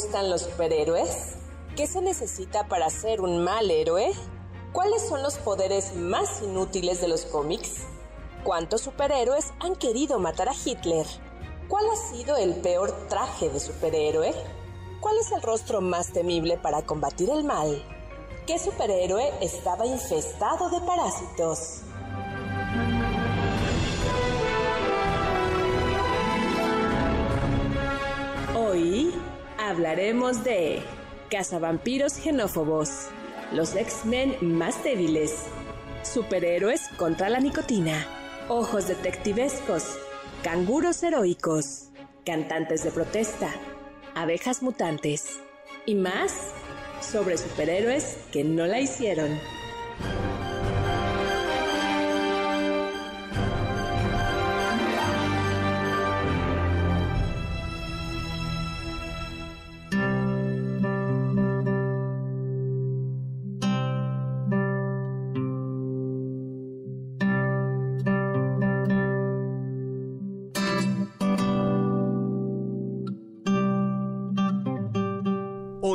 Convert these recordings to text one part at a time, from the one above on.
gustan los superhéroes? ¿Qué se necesita para ser un mal héroe? ¿Cuáles son los poderes más inútiles de los cómics? ¿Cuántos superhéroes han querido matar a Hitler? ¿Cuál ha sido el peor traje de superhéroe? ¿Cuál es el rostro más temible para combatir el mal? ¿Qué superhéroe estaba infestado de parásitos? Hablaremos de cazavampiros genófobos los X-Men más débiles, superhéroes contra la nicotina, ojos detectivescos, canguros heroicos, cantantes de protesta, abejas mutantes y más sobre superhéroes que no la hicieron.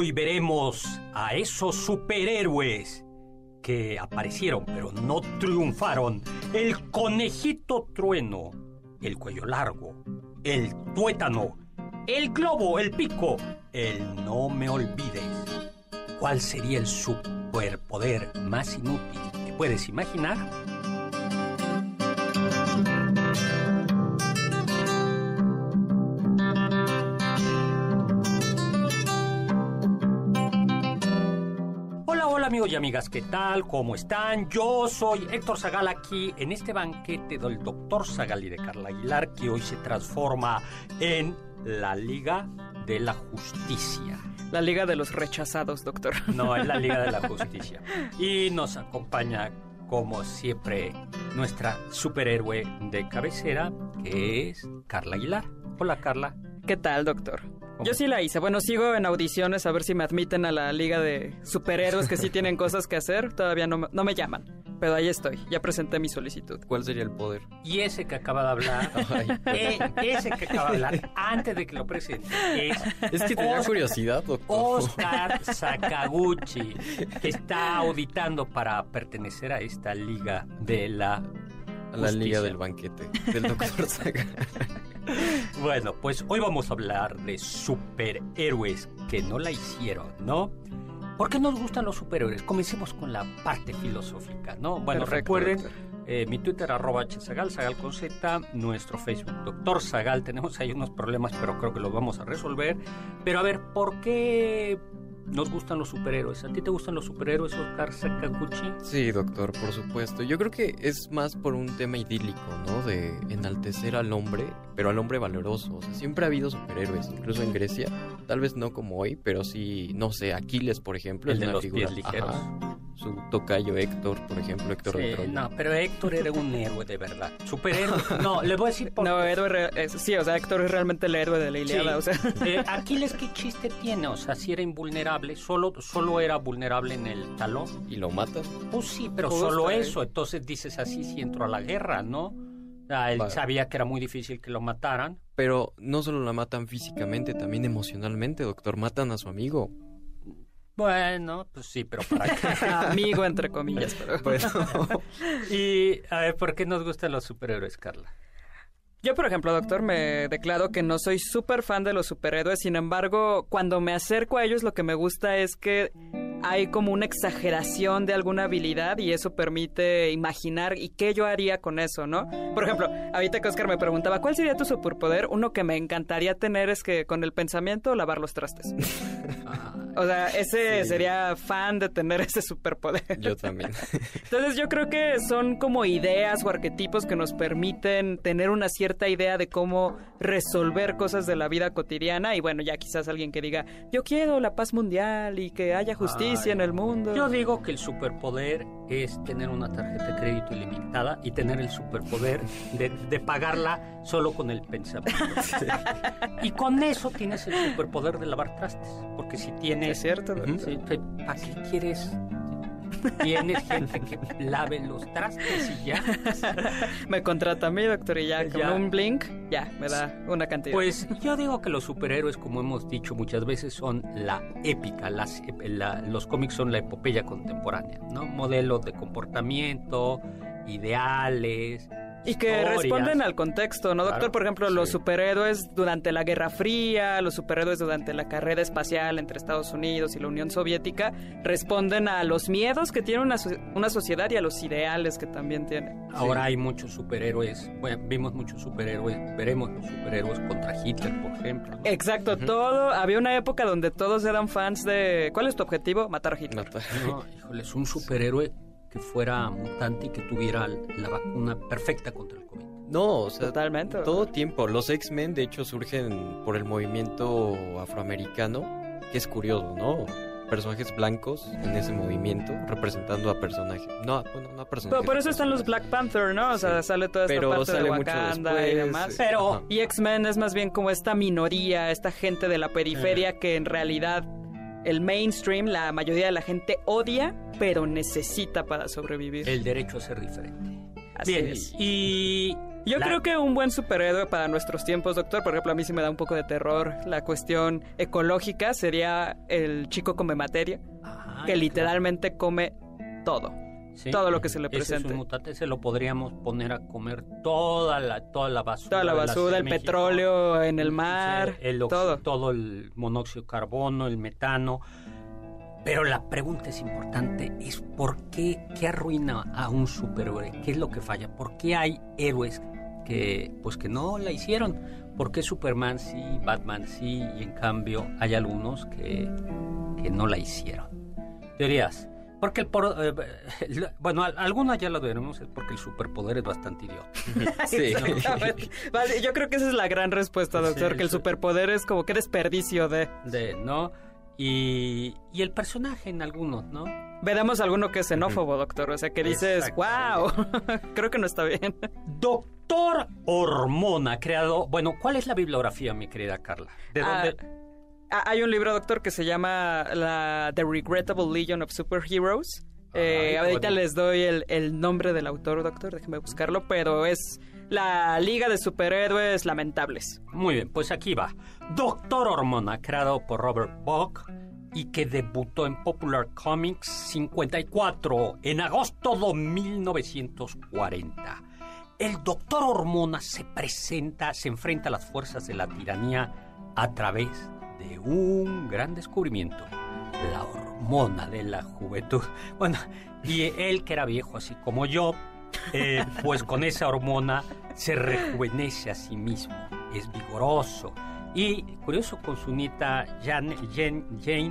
Hoy veremos a esos superhéroes que aparecieron pero no triunfaron. El conejito trueno, el cuello largo, el tuétano, el globo, el pico, el no me olvides. ¿Cuál sería el superpoder más inútil que puedes imaginar? Amigas, ¿qué tal? ¿Cómo están? Yo soy Héctor Zagal aquí en este banquete del doctor Zagal y de Carla Aguilar que hoy se transforma en la Liga de la Justicia. La Liga de los Rechazados, doctor. No, es la Liga de la Justicia. Y nos acompaña, como siempre, nuestra superhéroe de cabecera, que es Carla Aguilar. Hola, Carla. ¿Qué tal, doctor? Yo sí la hice. Bueno, sigo en audiciones a ver si me admiten a la liga de superhéroes que sí tienen cosas que hacer. Todavía no, me- no me llaman. Pero ahí estoy. Ya presenté mi solicitud. ¿Cuál sería el poder? Y ese que acaba de hablar, eh, ese que acaba de hablar, antes de que lo presente, es, Es que tenía Oscar- curiosidad, doctor. Oscar Sakaguchi, que está auditando para pertenecer a esta liga de la A la liga del banquete del doctor Saga. Bueno, pues hoy vamos a hablar de superhéroes que no la hicieron, ¿no? ¿Por qué nos gustan los superhéroes? Comencemos con la parte filosófica, ¿no? Bueno, Perfecto, recuerden, eh, mi Twitter arroba hzagal, Zagal con Z, nuestro Facebook Doctor Zagal, tenemos ahí unos problemas, pero creo que los vamos a resolver. Pero a ver, ¿por qué nos gustan los superhéroes? ¿A ti te gustan los superhéroes, Oscar Sakaguchi? Sí, doctor, por supuesto. Yo creo que es más por un tema idílico, ¿no? De enaltecer al hombre, pero al hombre valeroso. O sea, siempre ha habido superhéroes, incluso en Grecia. Tal vez no como hoy, pero sí, no sé, Aquiles, por ejemplo, El es de una los figura. pies ligeros. Ajá. Su tocayo Héctor, por ejemplo, Héctor de Sí, Troya. no, pero Héctor era un héroe de verdad. Superhéroe. No, le voy a decir por No, héroe es- sí, o sea, Héctor es realmente el héroe de la Iliada. Sí. O sea, Eh, Aquiles, ¿qué chiste tiene? O sea, si era invulnerable, solo, solo era vulnerable en el talón. Y lo matan. Pues sí, pero solo eh. eso. Entonces dices así si entró a la guerra, ¿no? Él Vale. sabía que era muy difícil que lo mataran. Pero no solo la matan físicamente, también emocionalmente, doctor. Matan a su amigo. Bueno, pues sí, pero para qué. amigo, entre comillas. Pero... Bueno, y, a ver, ¿por qué nos gustan los superhéroes, Carla? Yo, por ejemplo, doctor, me declaro que no soy súper fan de los superhéroes. Sin embargo, cuando me acerco a ellos, lo que me gusta es que hay como una exageración de alguna habilidad y eso permite imaginar y qué yo haría con eso, ¿no? Por ejemplo, ahorita que Oscar me preguntaba, ¿cuál sería tu superpoder? Uno que me encantaría tener es que con el pensamiento lavar los trastes. O sea, ese sería fan de tener ese superpoder. Yo también. Entonces yo creo que son como ideas o arquetipos que nos permiten tener una cierta idea de cómo resolver cosas de la vida cotidiana y bueno, ya quizás alguien que diga, yo quiero la paz mundial y que haya justicia en el mundo. Yo digo que el superpoder es tener una tarjeta de crédito ilimitada y tener el superpoder de, de pagarla solo con el pensamiento. y con eso tienes el superpoder de lavar trastes, porque si tienes... Es cierto. Sí, ¿Para qué quieres? Tienes gente que lave los trastes y ya. Me contrata a mí, doctor, y ya con Ya. un blink, ya, me da una cantidad. Pues yo digo que los superhéroes, como hemos dicho muchas veces, son la épica. Las, la- los cómics son la epopeya contemporánea, ¿no? Modelos de comportamiento, ideales. Y que historias. responden al contexto, ¿no, doctor? Claro, Por ejemplo, los sí. superhéroes durante la Guerra Fría, los superhéroes durante la carrera espacial entre Estados Unidos y la Unión Soviética, responden a los miedos que tiene una, so- una sociedad y a los ideales que también tiene. Ahora hay muchos superhéroes, bueno, vimos muchos superhéroes, veremos los superhéroes contra Hitler, por ejemplo. ¿no? Exacto, todo. Había una época donde todos eran fans de. ¿Cuál es tu objetivo? Matar a Hitler. Mata. No, híjole, es un superhéroe que fuera mutante y que tuviera la vacuna perfecta contra el COVID. No, o sea, Totalmente. todo tiempo. Los X-Men, de hecho, surgen por el movimiento afroamericano, que es curioso, ¿no? Personajes blancos en ese movimiento, representando a personajes. No, bueno, no a personajes. Pero por eso están los Black Panther, ¿no? O sea, Sí. sale toda esta Pero parte de sale mucho Wakanda y demás. eh, Pero- ajá. Y X-Men es más bien como esta minoría, esta gente de la periferia que en realidad el mainstream, la mayoría de la gente odia, pero necesita para sobrevivir. El derecho a ser diferente. Así Bien, es. y... Yo la- creo que un buen superhéroe para nuestros tiempos, doctor, por ejemplo, a mí sí me da un poco de terror la cuestión ecológica, sería el chico come materia, Ajá, que literalmente come todo. Sí. todo lo que se le Ese es presente. un mutante, se lo podríamos poner a comer toda la, toda la basura. Toda la basura, el México. petróleo en el mar, el oxi- todo. todo el monóxido de carbono, el metano. Pero la pregunta es importante, es ¿por qué, qué arruina a un superhéroe? ¿Qué es lo que falla? ¿Por qué hay héroes que, pues que no la hicieron? ¿Por qué Superman sí, Batman sí, y en cambio hay algunos que, que no la hicieron? Teorías. Porque el por, eh, bueno, al- algunas ya lo veremos, es porque el superpoder es bastante idiota. Sí. Vale, yo creo que esa es la gran respuesta, doctor, Sí, que el superpoder es como qué desperdicio de... De, ¿no? Y, y el personaje en algunos, ¿no? Veremos alguno que es xenófobo, doctor, o sea, que dices, wow, creo que no está bien. Doctor Hormona, creado. Bueno, ¿cuál es la bibliografía, mi querida Carla? ¿De Ah, dónde? Ah, Hay un libro, doctor, que se llama la The Regrettable Legion of Superheroes. Eh, Ay, ahorita bueno. les doy el, el nombre del autor, doctor, déjeme buscarlo, pero es la Liga de Superhéroes Lamentables. Muy bien, pues aquí va. Doctor Hormona, creado por Robert Buck y que debutó en Popular Comics 54 en agosto de 1940. El Doctor Hormona se presenta, se enfrenta a las fuerzas de la tiranía a través de un gran descubrimiento, la hormona de la juventud. Bueno, y él que era viejo así como yo, eh, pues con esa hormona se rejuvenece a sí mismo, es vigoroso. Y curioso, con su nieta Jan- Jane, Jane,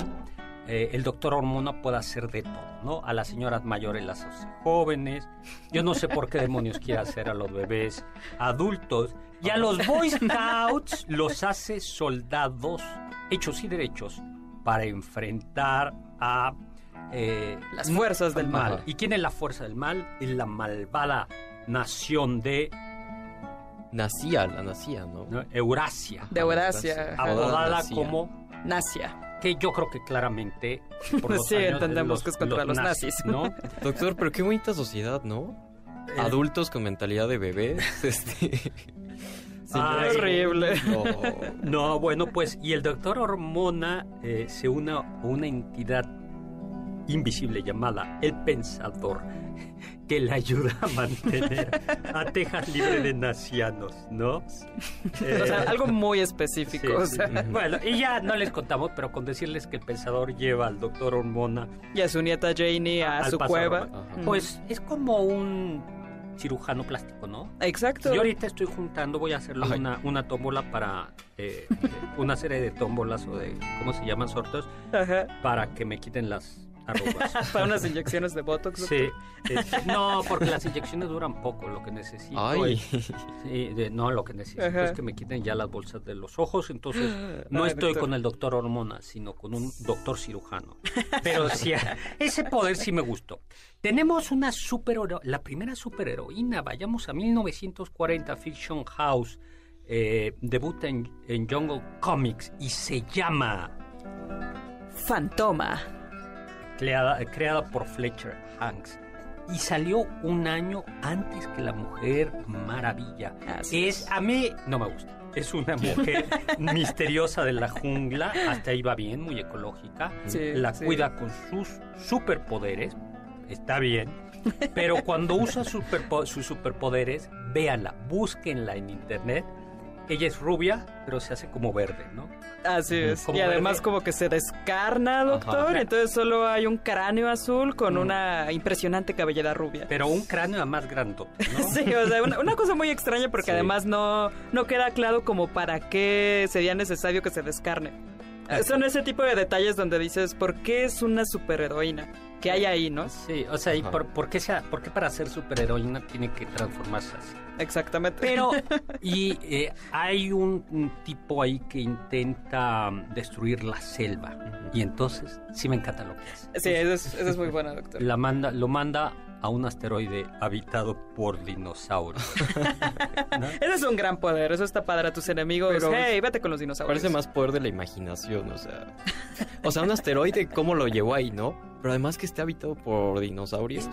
eh, el doctor hormona puede hacer de todo, ¿no? A las señoras mayores las hace jóvenes, yo no sé por qué demonios quiere hacer a los bebés adultos, y a los Boy Scouts los hace soldados hechos y derechos para enfrentar a... eh, Las fuerzas del mal. ¿Y quién es la fuerza del mal? Es la malvada nación de Nacía, la nacía, ¿no? ¿no? Eurasia, De Eurasia. Nacia. como Nasia. que yo creo que claramente por los Sí, años, entendemos que es contra los nazis. ¿no? Doctor, pero qué bonita sociedad, ¿no? El- Adultos con mentalidad de bebés, este... Ay, Qué horrible. No. No, bueno, pues, y el doctor Hormona eh, se une a una entidad invisible llamada el Pensador, que le ayuda a mantener a Texas libre de nacianos, ¿no? o sea, algo muy específico. Sí, o sí. sea. Bueno, y ya no les contamos, pero con decirles que el pensador lleva al doctor Hormona Y a su nieta Janie a su cueva. Ajá. Pues es como un cirujano plástico, ¿no? Exacto. Yo ahorita estoy juntando, voy a hacerle una, una tómbola para eh, una serie de tómbolas o de, ¿cómo se llaman? Sorteos, Ajá. para que me quiten las. Para unas inyecciones de Botox. Sí, este, no, porque las inyecciones duran poco, lo que necesito Ay. es- sí, de- no, lo que necesito Ajá. es que me quiten ya las bolsas de los ojos, entonces no Ay, estoy doctor. con el doctor hormona, sino con un doctor cirujano. Pero sí, ese poder sí me gustó. Tenemos una super, la primera superheroína, vayamos a 1940, Fiction House, eh, debuta en, en Jungle Comics y se llama Fantoma. Creada, creada por Fletcher Hanks. Y salió un año antes que La Mujer Maravilla. Así es, a mí no me gusta. Es una mujer misteriosa de la jungla, hasta ahí va bien, muy ecológica. Sí, la sí. cuida con sus superpoderes, está bien. Pero cuando usa superpo- sus superpoderes, véanla, búsquenla en internet. Ella es rubia, pero se hace como verde, ¿no? Así es. Como y además verde. como que se descarna, doctor. Ajá. Entonces solo hay un cráneo azul con Mm. una impresionante cabellera rubia. Pero un cráneo más grandote, ¿no? Sí, o sea, una, una cosa muy extraña porque Sí. además no, no queda claro como para qué sería necesario que se descarne. Son ese tipo de detalles donde dices, ¿por qué es una superheroína? ¿Qué hay ahí, no? Sí, o sea, ¿y por, por qué sea, por qué para ser superheroína tiene que transformarse así? Exactamente. Pero, y eh, hay un, un tipo ahí que intenta mm, destruir la selva. Y entonces, sí me encanta lo que hace. Sí, eso es, eso es muy bueno, doctor. La manda, lo manda a un asteroide habitado por dinosaurios. ¿No? Ese es un gran poder, eso está padre a tus enemigos. Pero- hey, vete con los dinosaurios. Parece más poder de la imaginación, o sea. O sea, un asteroide, ¿cómo lo llevó ahí, no? Pero además que esté habitado por dinosaurios.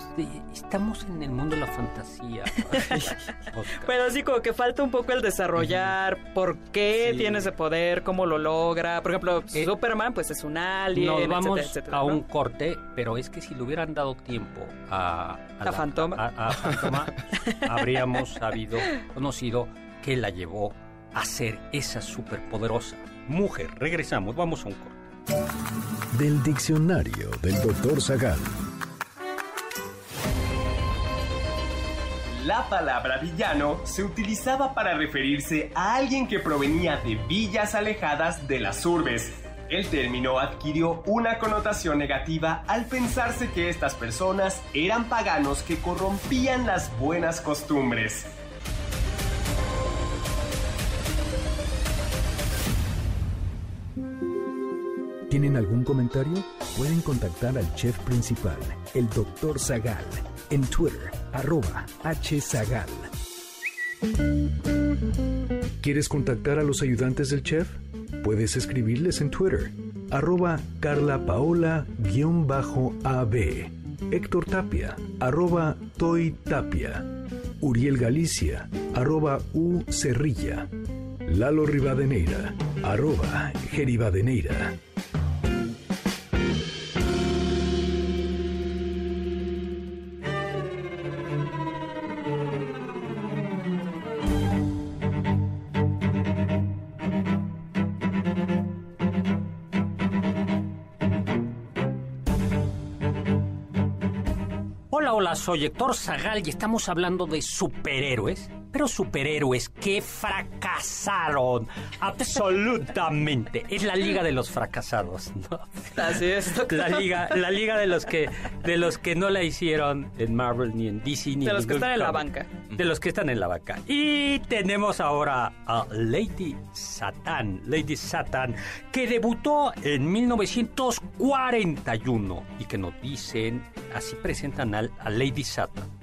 Estamos en el mundo de la fantasía. Pero sí, como que falta un poco el desarrollar por qué Sí. tiene ese poder, cómo lo logra. Por ejemplo, Eh, Superman, pues es un alien, Nos vamos etcétera, a ¿no? un corte, pero es que si le hubieran dado tiempo a... ¿A la- Fantoma? A, a Fantoma, habríamos sabido, conocido que la llevó a ser esa superpoderosa mujer. Regresamos, vamos a un corte. Del diccionario del doctor Zagal. La palabra villano se utilizaba para referirse a alguien que provenía de villas alejadas de las urbes. El término adquirió una connotación negativa al pensarse que estas personas eran paganos que corrompían las buenas costumbres. ¿Tienen algún comentario? Pueden contactar al chef principal, el doctor Zagal, en Twitter, arroba hzagal. ¿Quieres contactar a los ayudantes del chef? Puedes escribirles en Twitter, arroba carlapaola-ab, Héctor Tapia, arroba Toy Tapia, Uriel Galicia, arroba U Cerrilla, Lalo Rivadeneira, arroba Geribadeneira. Hola, soy Héctor Zagal y estamos hablando de superhéroes, pero superhéroes que fracasaron absolutamente. Es la liga de los fracasados, ¿no? Así es, doctor. La liga, la liga de los que de los que no la hicieron en Marvel ni en DC ni De en los que están en la banca. De los que están en la banca. Y tenemos ahora a Lady Satan, Lady Satan, que debutó en 1941 y que nos dicen, así presentan a Lady Satan.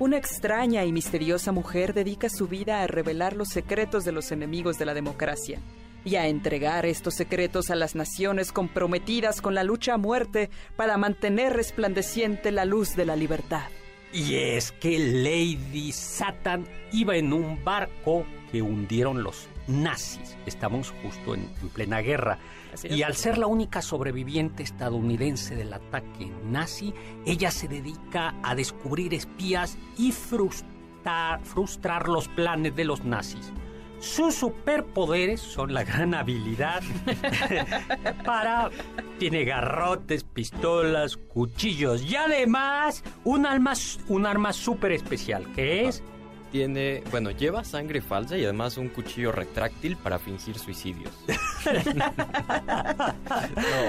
Una extraña y misteriosa mujer dedica su vida a revelar los secretos de los enemigos de la democracia y a entregar estos secretos a las naciones comprometidas con la lucha a muerte para mantener resplandeciente la luz de la libertad. Y es que Lady Satan iba en un barco que hundieron los nazis. Estamos justo en, en plena guerra. Y al ser la única sobreviviente estadounidense del ataque nazi, ella se dedica a descubrir espías y frustrar, frustrar los planes de los nazis. Sus superpoderes son la gran habilidad para... Tiene garrotes, pistolas, cuchillos y además un arma, un arma súper especial que es... Tiene, bueno, lleva sangre falsa y además un cuchillo retráctil para fingir suicidios.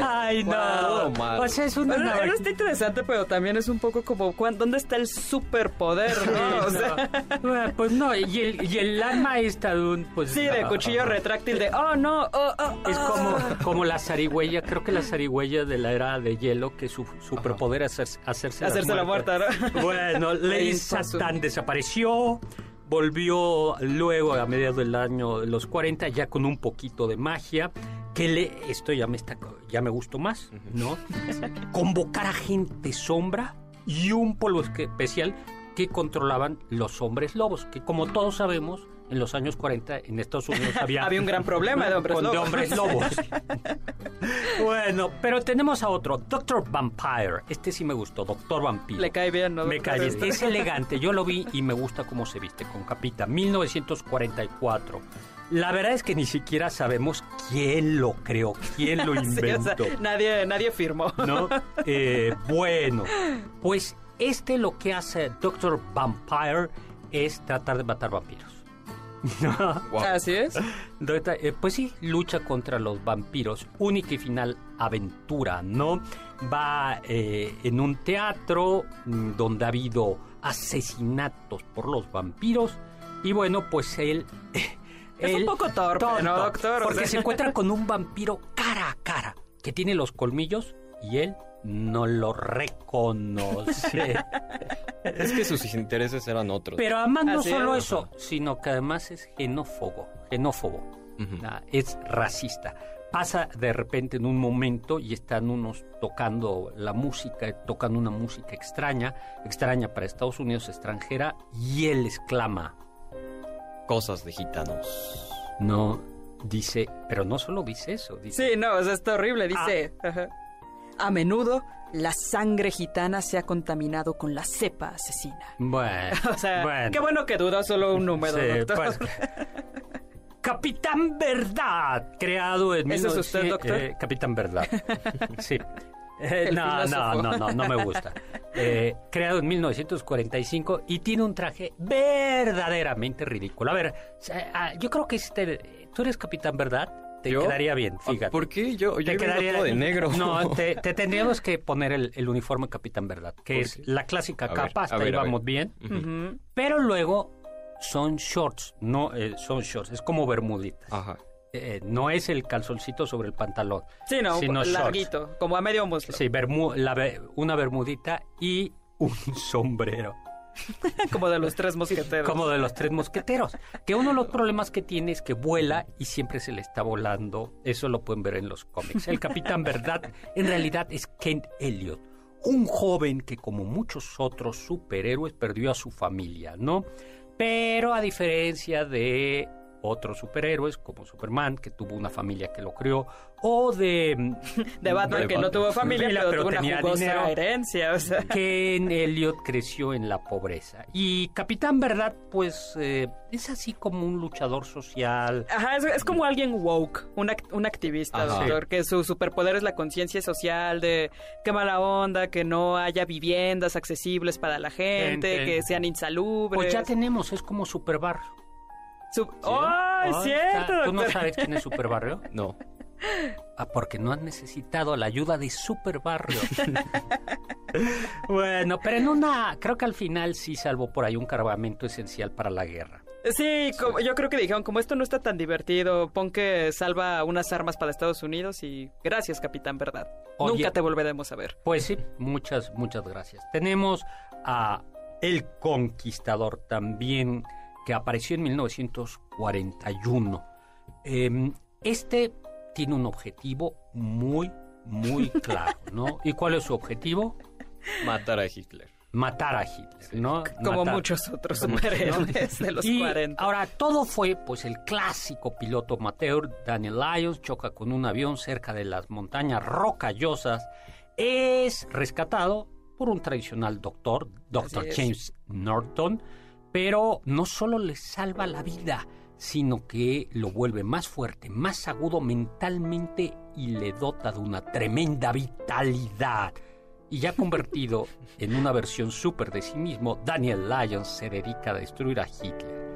¡Ay, no! O sea, es. Bueno, eso está interesante, pero también es un poco como, ¿cuán- ¿dónde está el superpoder, no? O sea, Bueno, pues no, y el, y el arma esta de un... Pues, sí, de cuchillo retráctil de, oh, no, oh, oh, Es oh". como, como la zarigüeya, creo que la zarigüeya de la era de hielo, que su superpoder es hacer- hacerse, Hacerse la muerta, ¿no? Bueno, Lady está Satan desapareció, volvió luego a mediados del año de los 40 ya con un poquito de magia, que le, esto ya me, está, ya me gustó más, ¿no? Convocar a gente sombra y un polvo esque- especial que controlaban los hombres lobos, que como todos sabemos, en los años 40 en Estados Unidos había, Había un gran problema de hombres con- de lobos. hombres lobos. bueno, pero tenemos a otro, Doctor Vampire. Este sí me gustó, Doctor Vampiro. Le cae bien, ¿no? Me cae bien. Es elegante. Yo lo vi y me gusta cómo se viste con capita. 1944. La verdad es que ni siquiera sabemos quién lo creó, quién lo Sí, o sea, inventó. nadie, nadie firmó. ¿no? Eh, bueno, pues este lo que hace Doctor Vampire es tratar de matar vampiros. ¿No? Wow. Así es. Eh, pues sí, lucha contra los vampiros. Única y final aventura, ¿no? Va eh, en un teatro mm, donde ha habido asesinatos por los vampiros. Y bueno, pues él. Es un poco torpe, ¿no, doctor? Porque se encuentra con un vampiro cara a cara que tiene los colmillos y él no lo reconoce. Es que sus intereses eran otros. Pero además no Así solo es. eso, sino que además es xenófobo. Xenófobo. Ujú. Ah, es racista. Pasa de repente en un momento y están unos tocando la música, tocan una música extraña, extraña para Estados Unidos, extranjera, y él exclama, Cosas de gitanos. no, dice, pero no solo dice eso, dice, Sí, no, o sea, está horrible. Dice, Ah. A menudo la sangre gitana se ha contaminado con la cepa asesina. bueno, O sea, bueno. qué bueno que duda solo un número, Sí, doctor. pues, Capitán Verdad, creado en... ¿Ese es 1900 usted, doctor? eh, Capitán Verdad, sí. Eh, no, no, no, no, no me gusta. Eh, creado en 1945 y tiene un traje verdaderamente ridículo. A ver, eh, ah, yo creo que este, tú eres Capitán Verdad, te ¿Yo? quedaría bien, Ah, fíjate. ¿Por qué? Yo, yo Te quedaría todo de negro. No, te, te tendríamos que poner el, el uniforme Capitán Verdad, que ¿Por es qué? la clásica A ver, capa, a hasta ver, ahí ver. vamos bien. Pero luego son shorts, no eh, son shorts, es como bermuditas. Ajá. Eh, no es el calzoncito sobre el pantalón. Sí, no, un Sino shorts. larguito, como a medio muslo. Sí, bermu- la be- una bermudita y un sombrero. Como de los tres mosqueteros. Como de los tres mosqueteros. Que uno de los problemas que tiene es que vuela y siempre se le está volando. Eso lo pueden ver en los cómics. El Capitán Verdad en realidad es Kent Elliot. Un joven que como muchos otros superhéroes perdió a su familia, ¿no? Pero a diferencia de otros superhéroes como Superman, que tuvo una familia que lo crió, o de... De Batman, De que no tuvo familia, pero, pero tuvo una tenía jugosa dinero. herencia, o sea. Ken Elliot creció en la pobreza. Y Capitán Verdad, pues, eh, es así como un luchador social. Ajá, es, es como alguien woke, un, act- un activista, Ajá. doctor, que su superpoder es la conciencia social de qué mala onda, que no haya viviendas accesibles para la gente, que sean insalubres. Pues ya tenemos, es como Superbarrio. Su- ¡Ay, Ay, cierto, está. ¿Tú no sabes quién es Superbarrio? No. Ah, porque no han necesitado la ayuda de Superbarrio. bueno, pero en una, creo que al final sí salvó por ahí un cargamento esencial para la guerra. Sí, como- yo creo que dijeron, como esto no está tan divertido, pon que salva unas armas para Estados Unidos y gracias, Capitán Verdad. Oye. Nunca te volveremos a ver. Pues sí, muchas, muchas gracias. Tenemos a El Conquistador también, que apareció en 1941. Em, este tiene un objetivo muy, muy claro, ¿no? ¿Y cuál es su objetivo? Matar a Hitler. matar a Hitler, ¿no? Como Matar- muchos otros superhéroes de los Y 40. Ahora, todo fue, pues, el clásico piloto amateur Daniel Lyons choca con un avión cerca de las montañas rocallosas. Es rescatado por un tradicional doctor, Dr. James Norton, pero no solo le salva la vida, sino que lo vuelve más fuerte, más agudo mentalmente y le dota de una tremenda vitalidad. Y ya convertido en una versión súper de sí mismo, Daniel Lyons se dedica a destruir a Hitler.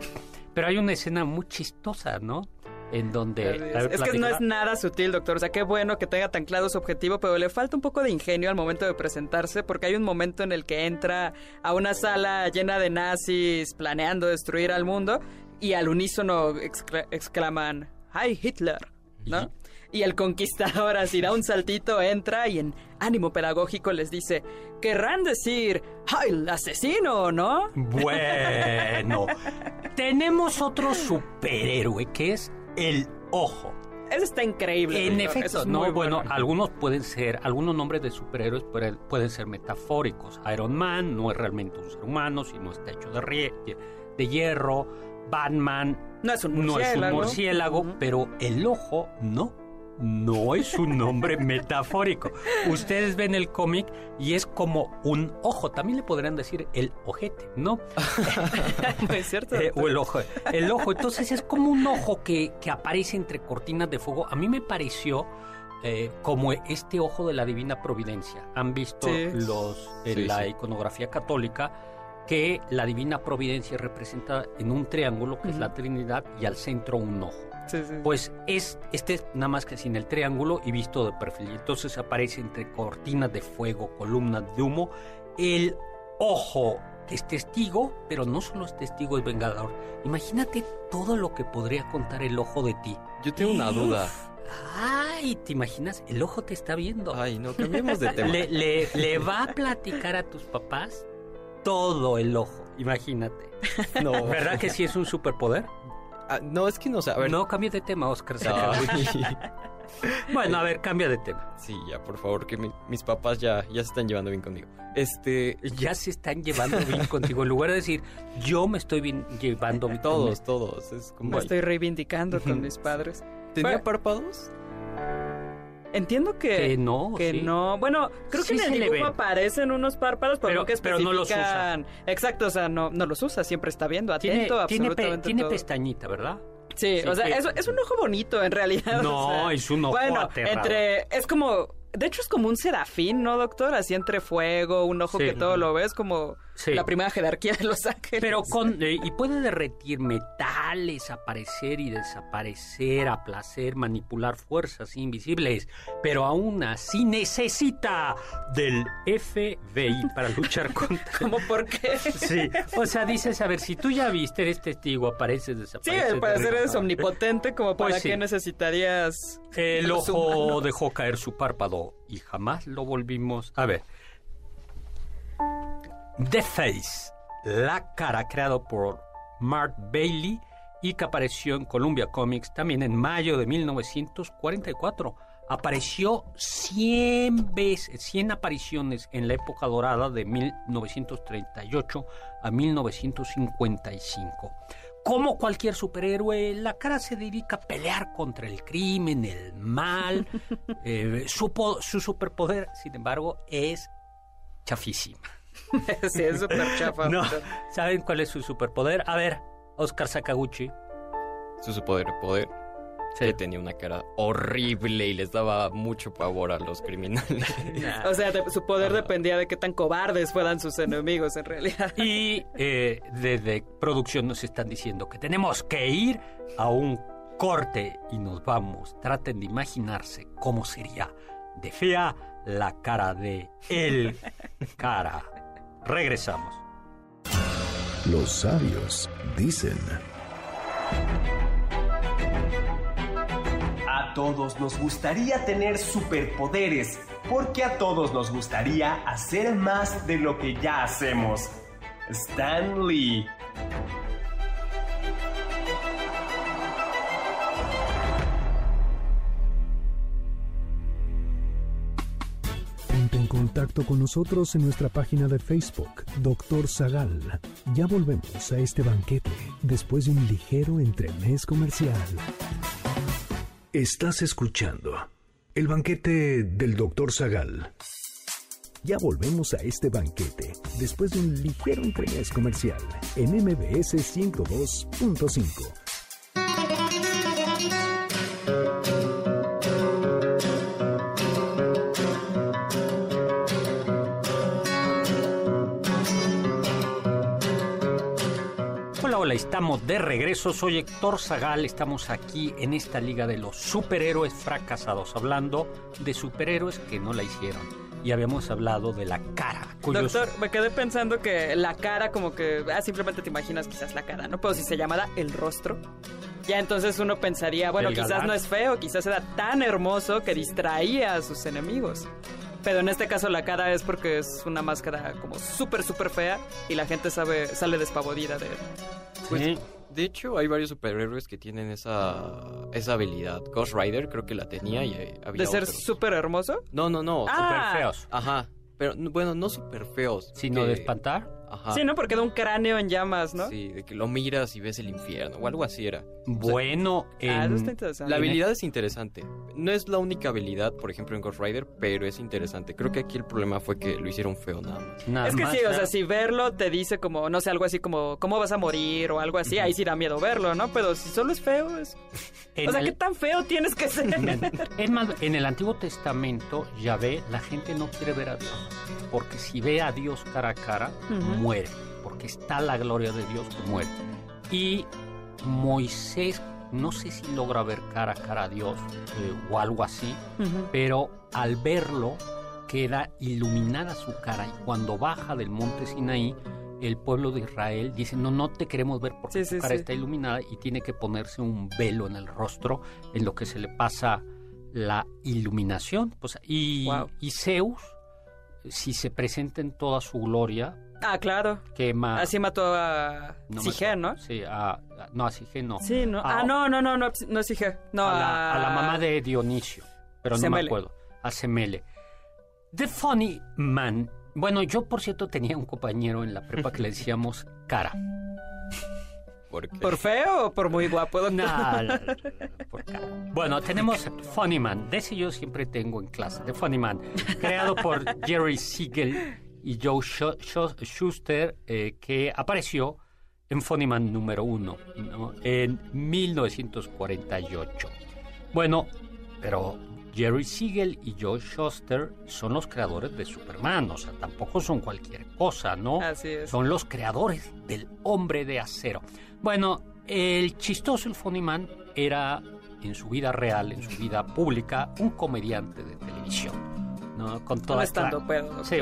Pero hay una escena muy chistosa, ¿no? En donde... es que no es nada sutil, doctor. O sea, qué bueno que tenga tan claro su objetivo, pero le falta un poco de ingenio al momento de presentarse, porque hay un momento en el que entra a una sala llena de nazis planeando destruir al mundo y al unísono excla- exclaman, ¡Hi Hitler! ¿No? Y el conquistador así da un saltito, entra y en ánimo pedagógico les dice, querrán decir, ¡Heil asesino! ¿No? Bueno, tenemos otro superhéroe que es el ojo. Eso está increíble. En efecto, es no, bueno, algunos pueden ser, algunos nombres de superhéroes pueden, pueden ser metafóricos. Iron Man no es realmente un ser humano, sino está hecho de, de hierro. Batman No es un no es un murciélago. murciélago, pero el ojo no. No es un nombre metafórico. Ustedes ven el cómic y es como un ojo. También le podrían decir el ojete, ¿no? No es cierto. Eh, o el ojo. El ojo. Entonces es como un ojo que, que aparece entre cortinas de fuego. A mí me pareció eh, como este ojo de la divina providencia. Han visto Sí. los en Sí, la sí. iconografía católica que la divina providencia representa en un triángulo que es la Trinidad y al centro un ojo. Sí, sí. Pues es este es nada más que sin el triángulo y visto de perfil. Entonces aparece entre cortinas de fuego, columnas de humo, el ojo que es testigo, pero no solo es testigo, es vengador. Imagínate todo lo que podría contar el ojo de ti. Yo tengo una duda. Ay, ¿te imaginas? El ojo te está viendo. Ay, no, cambiemos de tema. Le, le- le va a platicar a tus papás todo el ojo. Imagínate. No, ¿Verdad que sí es un superpoder? Ah, no, es que no sé. A ver. No, cambie de tema, Oscar. Bueno, a ver, cambia de tema. Sí, ya, por favor, que mi- mis papás ya, ya se están llevando bien conmigo. Este, ya se están llevando bien contigo. En lugar de decir, yo me estoy bien llevando bien todos, todos. Es como. Me estoy reivindicando con mis padres. ¿Tenía Bueno. párpados? Entiendo que, Que no, que sí. no. Bueno, creo Sí que en el dibujo aparecen unos párpados, pero, Pero- no que pero no los usa. Exacto, o sea, no, no los usa, siempre está viendo, Tiene, atento, tiene, absolutamente tiene todo. pestañita, ¿verdad? Sí, Sí, o sea, que- es, es un ojo bonito en realidad. No, o sea. es un ojo Bueno, entre. Es como. De hecho, es como un serafín, ¿no, doctor? Así entre fuego, un ojo Sí. que todo lo ves, como Sí. la primera jerarquía de los ángeles. Pero con eh, y puede derretir metales, aparecer y desaparecer, a placer, manipular fuerzas invisibles, pero aún así necesita del FBI para luchar contra. ¿Cómo por qué? Sí, o sea, dices, a ver, si tú ya viste, eres testigo, apareces, Sí, desapareces. al parecer derribas. eres omnipotente, como para Pues sí. qué necesitarías. El ojo humanos? dejó caer su párpado y jamás lo volvimos a ver. The Face, la cara creado por Mark Bailey y que apareció en Columbia Comics también en mayo de 1944. Apareció 100 veces, 100 apariciones en la época dorada de 1938 a 1955. Como cualquier superhéroe, la cara se dedica a pelear contra el crimen, el mal. Eh, su, su superpoder, sin embargo, es chafísima. sí, es súper chafa. No. ¿Saben cuál es su superpoder? A ver, Oscar Sakaguchi. Su superpoder poder. Que tenía una cara horrible y les daba mucho pavor a los criminales. O sea, de- su poder dependía de qué tan cobardes fueran sus enemigos en realidad. Y eh, desde producción nos están diciendo que tenemos que ir a un corte y nos vamos. Traten de imaginarse cómo sería de fea la cara de el cara. Regresamos. Los sabios dicen, A todos nos gustaría tener superpoderes, porque a todos nos gustaría hacer más de lo que ya hacemos. Stan Lee. En contacto contacto con nosotros en nuestra página de Facebook, Doctor Zagal. Ya volvemos a este banquete después de un ligero entremés comercial. Estás escuchando el banquete del Doctor Zagal. Ya volvemos a este banquete después de un ligero entremés comercial en MBS 102.5. Hola, hola, estamos de regreso. Soy Héctor Zagal. Estamos aquí en esta liga de los superhéroes fracasados, hablando de superhéroes que no la hicieron. Y habíamos hablado de la cara. cuyos- Doctor, me quedé pensando que la cara como que... Ah, simplemente te imaginas quizás la cara, ¿no? Pero si se llamara el rostro, ya entonces uno pensaría, bueno, quizás no es feo, quizás era tan hermoso que distraía a sus enemigos. Pero en este caso la cara es porque es una máscara como súper, súper fea y la gente sabe, sale despavorida de él. Pues, Sí. de hecho, hay varios superhéroes que tienen esa, esa habilidad. Ghost Rider creo que la tenía y eh, había ¿De ser súper hermoso? No, no, no. Ah. Súper feos. Ajá. Pero, n- bueno, no súper feos. Sino que- de espantar. Ajá. Sí, ¿no? Porque da un cráneo en llamas, ¿no? Sí, de que lo miras y ves el infierno o algo así era. Bueno, Ah, en- eso está interesante. La habilidad es interesante. No es la única habilidad, por ejemplo, en Ghost Rider, pero es interesante. Creo que aquí el problema fue que lo hicieron feo nada más. nada Es que más, sí, o sea, si verlo te dice como, no sé, algo así como, ¿cómo vas a morir? O algo así, ahí sí da miedo verlo, ¿no? Pero si solo es feo, es... En o sea, el- ¿qué tan feo tienes que ser? Es más, en el Antiguo Testamento, ya ve, la gente no quiere ver a Dios. Porque si ve a Dios cara a cara, Ujú. Muere. Porque está la gloria de Dios que muere. Y Moisés, no sé si logra ver cara a cara a Dios eh, o algo así, pero al verlo queda iluminada su cara. Y cuando baja del monte Sinaí, el pueblo de Israel dice, no, no te queremos ver porque Sí, tu sí, cara sí. está iluminada y tiene que ponerse un velo en el rostro en lo que se le pasa la iluminación. Pues, y, Wow. y Zeus, si se presenta en toda su gloria, Ah, claro. quema... Así mató a no Sige. ¿no? Sí, a, no, a Sige no. Sí, ¿no? Ah, Ah, no, no, no, no, no es Sige. No, a, la, a la mamá de Dionisio, pero no me acuerdo, a Semele. The Funny Man. Bueno, yo por cierto tenía un compañero en la prepa que le decíamos cara. Porque ¿Por feo o por muy guapo? Nah, la- la- la- por cara. Bueno, tenemos Funny Man. De ese yo siempre tengo en clase. The Funny Man. Creado por Jerry Siegel y Joe Schuster, eh, que apareció en Funny Man número uno ¿no? en 1948. Bueno, pero Jerry Siegel y Joe Shuster son los creadores de Superman, o sea, tampoco son cualquier cosa, ¿no? Así es. Son los creadores del hombre de acero. Bueno, el chistoso, el Funny Man, era en su vida real, en su vida pública, un comediante de televisión. ¿No? Con toda No estando pedo. Sí,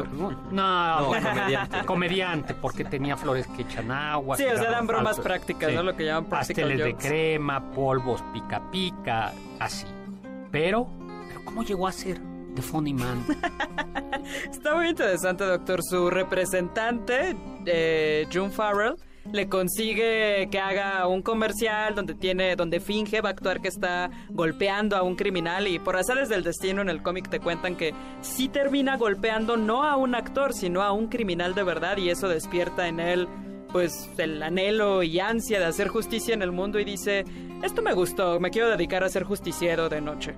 no, comediante. comediante, porque tenía flores que echan agua. Sí, o sea, eran bromas falsos. prácticas, Sí. ¿no? Lo que llaman practical Pasteles de crema, polvos pica pica, así. Pero, pero ¿cómo llegó a ser The Funny Man? Está muy interesante, doctor. Su representante, eh, June Farrell, le consigue que haga un comercial donde tiene, donde finge, va a actuar que está golpeando a un criminal y por azares del destino en el cómic te cuentan que sí termina golpeando no a un actor, sino a un criminal de verdad y eso despierta en él pues el anhelo y ansia de hacer justicia en el mundo y dice, esto me gustó, me quiero dedicar a ser justiciero de noche.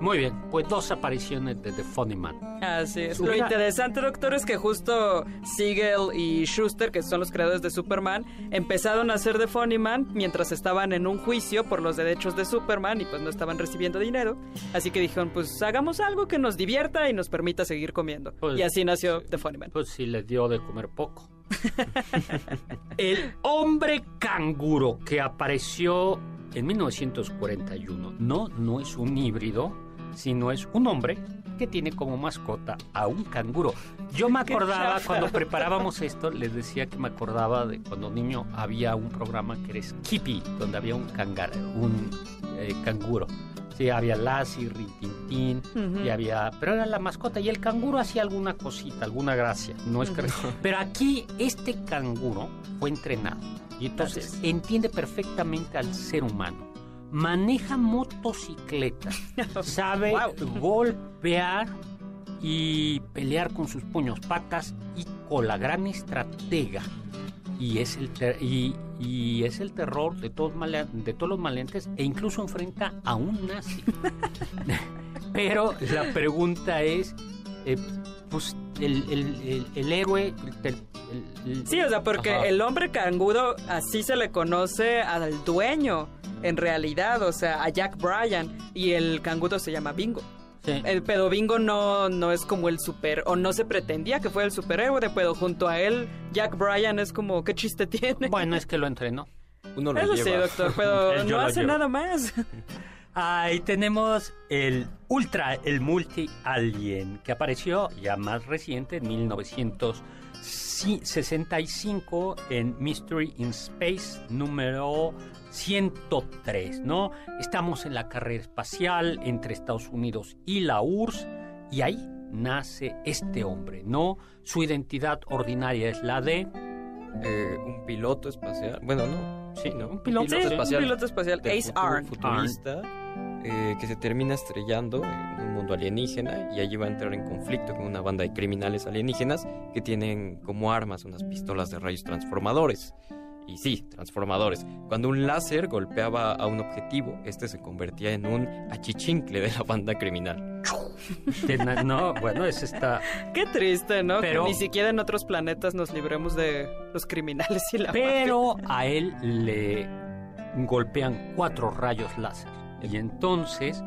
Muy bien, pues dos apariciones de The Funny Man. Así es. Lo interesante, doctor, es que justo Siegel y Schuster, que son los creadores de Superman, empezaron a hacer de Funny Man mientras estaban en un juicio por los derechos de Superman y pues no estaban recibiendo dinero. Así que dijeron, pues hagamos algo que nos divierta y nos permita seguir comiendo. Pues, y así nació The Funny Man. Pues sí, les dio de comer poco. El hombre canguro que apareció en 1941 no, no es un híbrido, sino es un hombre que tiene como mascota a un canguro. Yo me acordaba cuando preparábamos esto, les decía que me acordaba de cuando niño había un programa que era Skippy, donde había un, cangar, un eh, canguro. Sí, había Lassie, Rintintín, Ujú. y había, pero era la mascota y el canguro hacía alguna cosita, alguna gracia, no es que, pero aquí este canguro fue entrenado y entonces entiende perfectamente al ser humano. Maneja motocicleta, sabe Wow. golpear y pelear con sus puños patas y con la gran estratega. Y es el, ter- y, y es el terror de todos, de todos los maleantes e incluso enfrenta a un nazi. Pero la pregunta es, eh, pues el, el- el- el héroe... Sí, o sea, porque Ajá. el hombre cangudo así se le conoce al dueño, en realidad, o sea, a Jack Bryan, y el cangudo se llama Bingo. Sí. El pedo Bingo no, no es como el super, o no se pretendía que fuera el superhéroe, pero junto a él, Jack Bryan es como, ¿qué chiste tiene? Bueno, es que lo entrenó. Uno lo Eso sí, doctor, pero no lo hace llevo. nada más. Ahí tenemos el Ultra, el Multi-Alien, que apareció ya más reciente en 1965 en Mystery in Space número 103, ¿no? Estamos en la carrera espacial entre Estados Unidos y la URSS y ahí nace este hombre, ¿no? Su identidad ordinaria es la de... Eh, un piloto espacial. Bueno, no. Sí, ¿no? un piloto, Sí, espacial. un piloto espacial, Ace Arn. futurista eh, que se termina estrellando en un mundo alienígena y allí va a entrar en conflicto con una banda de criminales alienígenas que tienen como armas unas pistolas de rayos transformadores. Y sí, transformadores. Cuando un láser golpeaba a un objetivo, este se convertía en un achichincle de la banda criminal. no, bueno, es esta... Qué triste, ¿no? Pero- que ni siquiera en otros planetas nos libremos de los criminales y la mafia. Pero a él le golpean cuatro rayos láser y entonces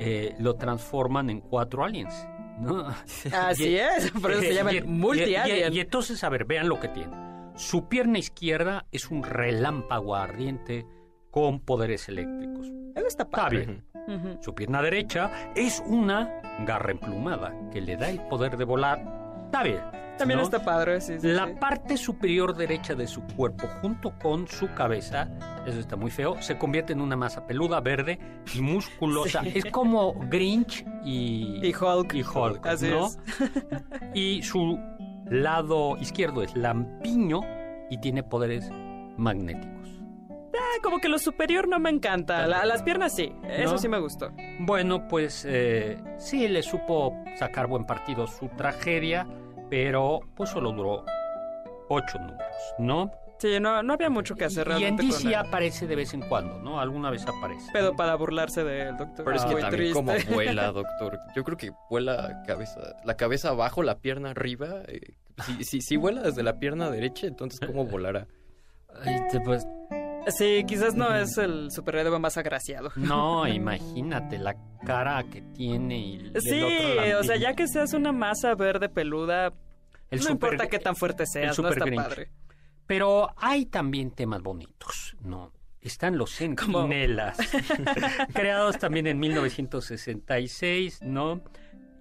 eh, lo transforman en cuatro aliens. ¿no? Así Y- es, por eso se llama y- el y- multi-alien. Y, y entonces, a ver, vean lo que tiene. Su pierna izquierda es un relámpago ardiente con poderes eléctricos. Eso está Está padre. bien. Ujú. Su pierna derecha es una garra emplumada que le da el poder de volar. Está bien. También ¿no? está padre, sí, sí, La sí. parte superior derecha de su cuerpo, junto con su cabeza, eso está muy feo, se convierte en una masa peluda, verde y musculosa. Es como Grinch y, Y Hulk. y Hulk, Así ¿no? es. Y su lado izquierdo es lampiño y tiene poderes magnéticos. Ah, como que lo superior no me encanta. La- las piernas sí, eso ¿No? sí me gustó. Bueno, pues eh, sí, le supo sacar buen partido su tragedia, pero pues solo duró ocho números, ¿no? Sí, no, no había mucho que hacer Y en realmente con DC aparece de vez en cuando, ¿no? Alguna vez aparece. Pero para burlarse del doctor. Pero es que también triste. como vuela, doctor. Yo creo que vuela cabeza, la cabeza abajo, la pierna arriba. eh, si, si, si vuela desde la pierna derecha, entonces ¿cómo volará? Ay, te- pues, Sí, quizás no es el superhéroe más agraciado. no, imagínate la cara que tiene y el- Sí, otro o sea, ya que seas una masa verde peluda, El no super- importa qué tan fuerte seas, no está Grinch. padre. Pero hay también temas bonitos, ¿no? Están los centinelas, creados también en 1966, ¿no?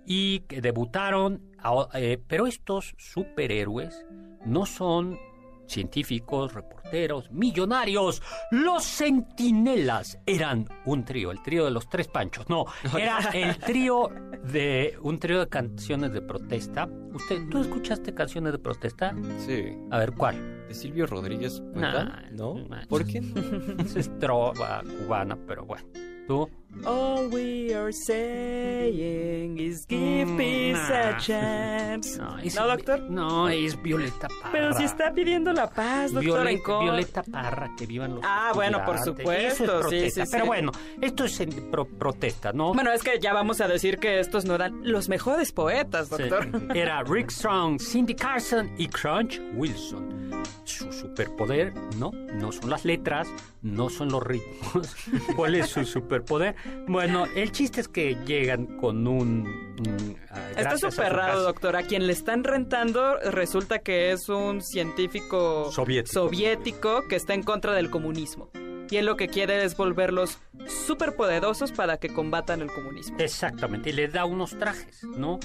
Y que debutaron, a- eh, pero estos superhéroes no son científicos, reporteros, millonarios. Los centinelas eran un trío, el trío de los tres panchos. No, era el trío de un trío de canciones de protesta. ¿Usted, tú escuchaste canciones de protesta? Sí. A ver, ¿cuál? ¿De Silvio Rodríguez? Nah, ¿No? ¿Por qué es trova cubana, pero bueno. ¿Tú? All we are saying is give Mm, peace nah. a chance. No, es- ¿No, doctor? No, es Violeta Parra. Pero si está pidiendo la paz, doctor. Violeta, Violeta Parra, que vivan los Ah, bueno, por supuesto, es sí, sí, Pero sí. bueno, esto es en- pro- protesta, ¿no? Bueno, es que ya vamos a decir que estos no eran los mejores poetas, Sí. doctor. Era Rick Strong, Cindy Carson y Crunch Wilson. Su superpoder, no, no son las letras, no son los ritmos. ¿Cuál es su superpoder? Bueno, el chiste es que llegan con un... mm, ah, Está súper raro, doctor. A quien le están rentando resulta que es un científico Soviético. soviético que está en contra del comunismo. Y él lo que quiere es volverlos superpoderosos para que combatan el comunismo. Exactamente, y le da unos trajes, ¿no?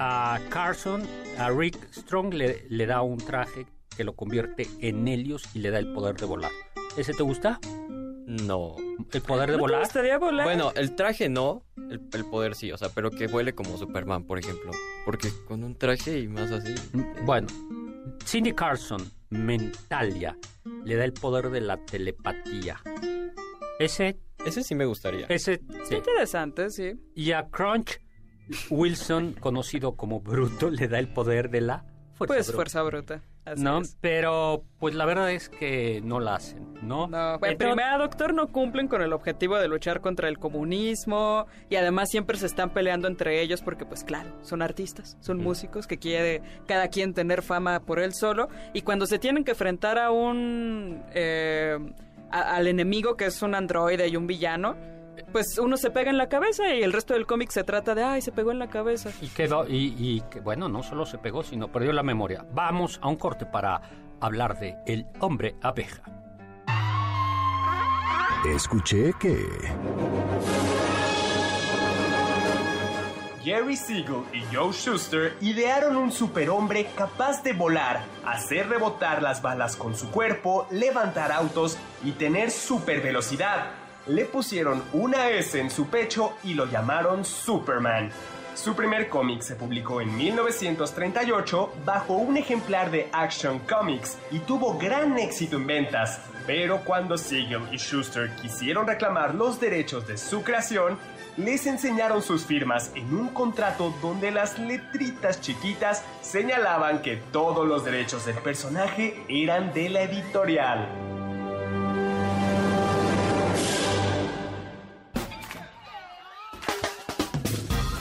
A Carson, a Rick Strong le, le da un traje que lo convierte en Helios y le da el poder de volar. ¿Ese te gusta? No. ¿El poder de ¿No te volar? gustaría volar? Bueno, el traje no, el, el poder sí, o sea, pero que vuele como Superman, por ejemplo. Porque con un traje y más así. Bueno, Cindy Carson, Mentalia, le da el poder de la telepatía. Ese, Ese sí me gustaría. ese, sí. interesante, sí. Y a Crunch Wilson, conocido como Bruto, le da el poder de la fuerza Pues bruta. fuerza bruta. Así ¿no? es. Pero pues la verdad es que no la hacen, ¿no? No, en Entonces- primera, doctor, no cumplen con el objetivo de luchar contra el comunismo y además siempre se están peleando entre ellos porque, pues claro, son artistas, son músicos que quiere cada quien tener fama por él solo y cuando se tienen que enfrentar a un... eh, a- al enemigo que es un androide y un villano, pues uno se pega en la cabeza y el resto del cómic se trata de, ay, se pegó en la cabeza. Y quedó, y, y que bueno, no solo se pegó, sino perdió la memoria. Vamos a un corte para hablar de El hombre abeja. Escuché que... Jerry Siegel y Joe Schuster idearon un superhombre capaz de volar, hacer rebotar las balas con su cuerpo, levantar autos y tener supervelocidad. Le pusieron una S en su pecho y lo llamaron Superman. Su primer cómic se publicó en 1938 bajo un ejemplar de Action Comics y tuvo gran éxito en ventas. Pero cuando Siegel y Schuster quisieron reclamar los derechos de su creación, les enseñaron sus firmas en un contrato donde las letritas chiquitas señalaban que todos los derechos del personaje eran de la editorial.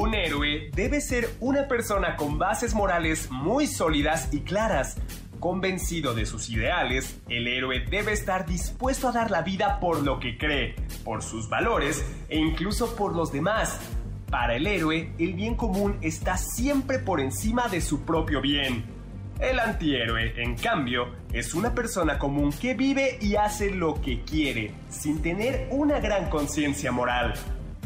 Un héroe debe ser una persona con bases morales muy sólidas y claras. Convencido de sus ideales, el héroe debe estar dispuesto a dar la vida por lo que cree, por sus valores e incluso por los demás. Para el héroe, el bien común está siempre por encima de su propio bien. El antihéroe, en cambio, es una persona común que vive y hace lo que quiere, sin tener una gran conciencia moral.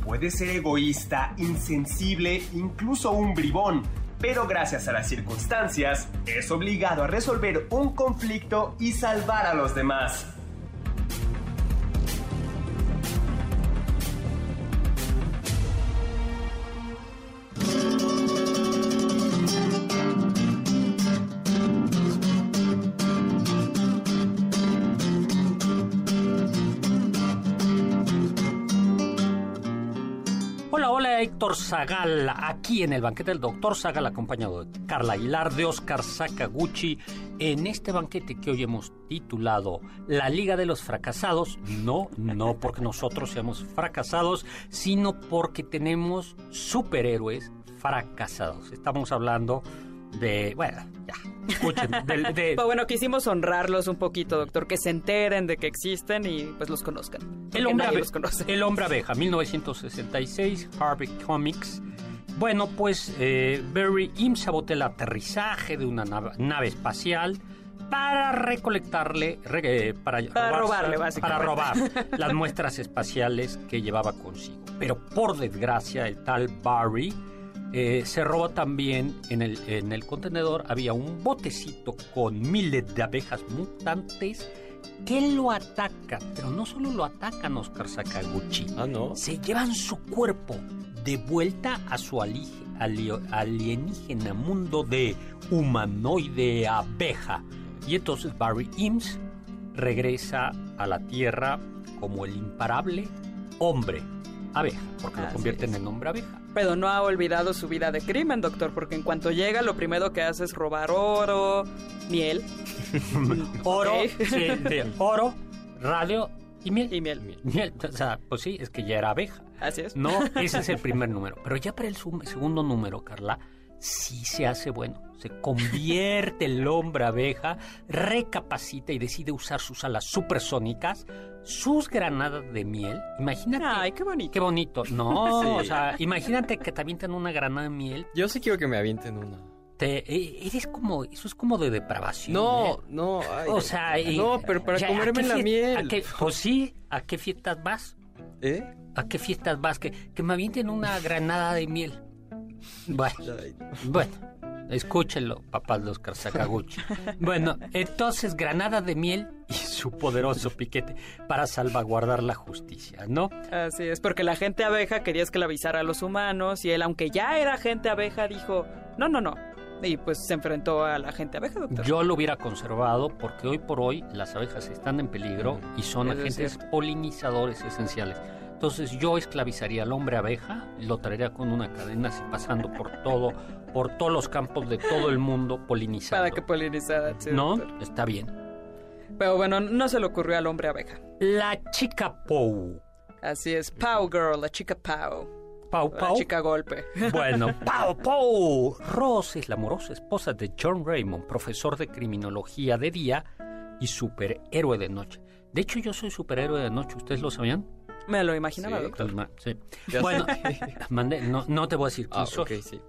Puede ser egoísta, insensible, incluso un bribón, pero gracias a las circunstancias es obligado a resolver un conflicto y salvar a los demás. Hola, hola, Héctor Zagal, aquí en el banquete del doctor Zagal, acompañado de Carla Aguilar, de Oscar Sakaguchi, en este banquete que hoy hemos titulado La Liga de los Fracasados. No, no porque nosotros seamos fracasados, sino porque tenemos superhéroes fracasados. Estamos hablando de, bueno, ya, escuchen, del- de, Pero bueno, quisimos honrarlos un poquito, doctor, que se enteren de que existen y pues los conozcan. El hombre, abe- los conoce. El hombre abeja, 1966, Harvey Comics. Bueno, pues eh, Barry Im sabotea el aterrizaje de una nave, nave espacial para recolectarle, re- eh, para, Para robarle, para robar las muestras espaciales que llevaba consigo. Pero por desgracia, el tal Barry eh, se roba también en el, en el contenedor había un botecito con miles de abejas mutantes que lo atacan, pero no solo lo atacan Oscar Sakaguchi, Ah, no. se llevan su cuerpo de vuelta a su alienígena mundo de humanoide abeja. Y entonces Barry Eames regresa a la Tierra como el imparable hombre abeja, porque lo convierten es. en hombre abeja. Pero no ha olvidado su vida de crimen, doctor, porque en cuanto llega lo primero que hace es robar oro, miel Oro, sí, de oro, radio y miel. y miel. Miel, o sea, pues sí, es que ya era abeja. Así es. No, ese es el primer número. Pero ya para el segundo número, Carla, sí se hace bueno. Se convierte el hombre abeja, recapacita y decide usar sus alas supersónicas, sus granadas de miel. Imagínate. Ay, qué bonito. Qué bonito. No, Sí. o sea, imagínate que te avientan una granada de miel. Yo sí quiero que me avienten una. Te, e- eres como, eso es como de depravación. No, ¿eh? no. ay, O sea, y- no, pero para ya, ¿a comerme qué la miel. ¿a qué- pues sí, ¿a qué fiestas vas? ¿Eh? ¿A qué fiestas vas? Que, que me avienten una granada de miel. Bueno, bueno, escúchenlo, papás de Oscar Sakaguchi. Bueno, entonces granada de miel y su poderoso piquete para salvaguardar la justicia, ¿no? Así es, porque la gente abeja quería esclavizar a los humanos y él, aunque ya era gente abeja, dijo, no, no, no. Y pues se enfrentó a la gente abeja, doctor. Yo lo hubiera conservado porque hoy por hoy las abejas están en peligro y son Eso agentes polinizadores esenciales. Entonces yo esclavizaría al hombre abeja, lo traería con una cadena así pasando por todo, por todos los campos de todo el mundo polinizando. Para que polinizara. sí, ¿No? doctor. Está bien. Pero bueno, no se le ocurrió al hombre abeja. La chica Pou. Así es, Pow Girl, la chica Pow. Pau La Pau. chica golpe. Bueno, Pau Pau. Rose es la amorosa esposa de John Raymond, profesor de criminología de día y superhéroe de noche. De hecho, yo soy superhéroe de noche, ¿ustedes lo sabían? Me lo imaginaba, Sí, doctor. Calma, sí. Ya Bueno, mandé- no, no te voy a decir quién Ah, soy. ok, sí.